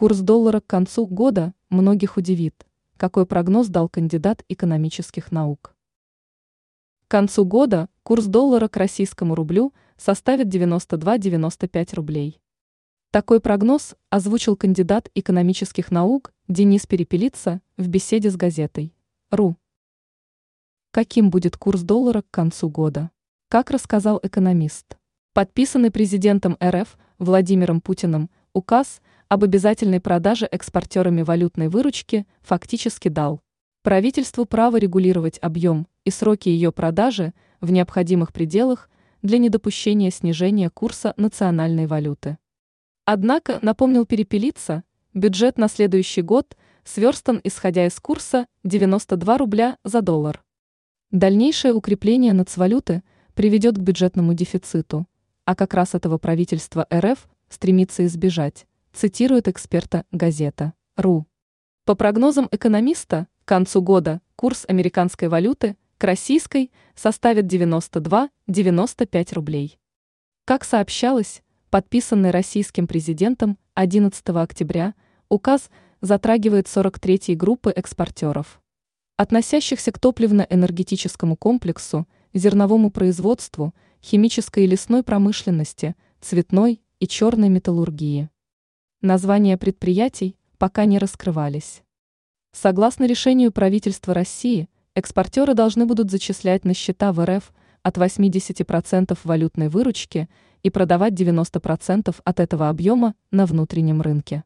Курс доллара к концу года многих удивит. Какой прогноз дал кандидат экономических наук? К концу года курс доллара к российскому рублю составит 92-95 рублей. Такой прогноз озвучил кандидат экономических наук Денис Перепелица в беседе с газетой «РУ». Каким будет курс доллара к концу года? Как рассказал экономист. Подписанный президентом РФ Владимиром Путиным указ об обязательной продаже экспортерами валютной выручки фактически дал правительству право регулировать объем и сроки ее продажи в необходимых пределах для недопущения снижения курса национальной валюты. Однако, напомнил Перепелица, бюджет на следующий год сверстан исходя из курса 92 рубля за доллар. Дальнейшее укрепление нацвалюты приведет к бюджетному дефициту, а как раз этого правительство РФ стремится избежать, цитирует эксперта газета «РУ». По прогнозам экономиста, к концу года курс американской валюты к российской составит 92-95 рублей. Как сообщалось, подписанный российским президентом 11 октября, указ затрагивает 43-й группы экспортеров, относящихся к топливно-энергетическому комплексу, зерновому производству, химической и лесной промышленности, цветной и черной металлургии. Названия предприятий пока не раскрывались. Согласно решению правительства России, экспортеры должны будут зачислять на счета в РФ от 80% валютной выручки и продавать 90% от этого объема на внутреннем рынке.